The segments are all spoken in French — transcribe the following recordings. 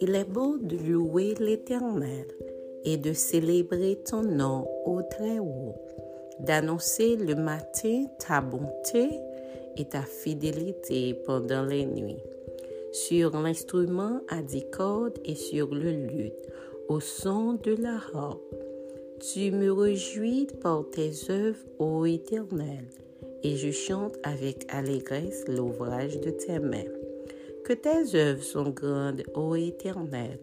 Il est beau de louer l'Éternel et de célébrer ton nom au Très-Haut, d'annoncer le matin ta bonté et ta fidélité pendant les nuits, sur l'instrument à dix cordes et sur le luth, au son de la harpe. Tu me réjouis par tes œuvres, ô Éternel, et je chante avec allégresse l'ouvrage de tes mains. Que tes œuvres sont grandes, ô Éternel,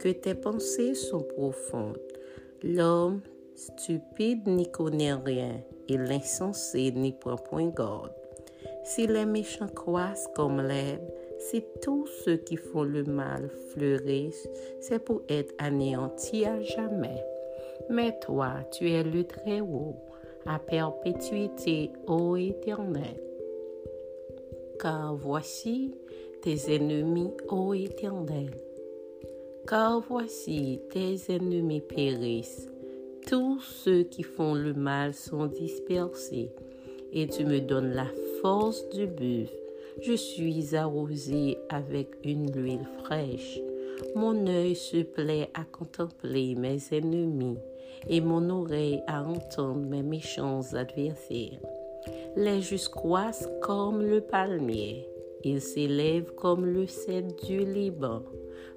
que tes pensées sont profondes. L'homme stupide n'y connaît rien, et l'insensé n'y prend point garde. Si les méchants croissent comme l'herbe, si tous ceux qui font le mal fleurissent, c'est pour être anéantis à jamais. Mais toi, tu es le Très-Haut, à perpétuité, ô Éternel. Car voici, tes ennemis, ô Éternel. Car voici tes ennemis périssent, tous ceux qui font le mal sont dispersés, et tu me donnes la force du buff. Je suis arrosé avec une huile fraîche. Mon œil se plaît à contempler mes ennemis, et mon oreille à entendre mes méchants adversaires. Les justes croissent comme le palmier il s'élève comme le cèdre du Liban.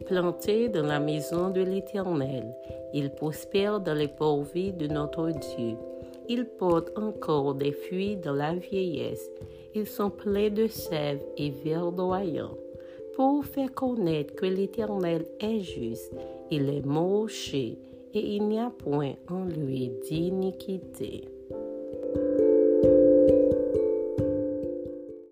Planté dans la maison de l'Éternel, il prospère dans les porvies de notre Dieu. Il porte encore des fruits dans la vieillesse. Ils sont pleins de sève et verdoyants. Pour faire connaître que l'Éternel est juste, il est moché et il n'y a point en lui d'iniquité.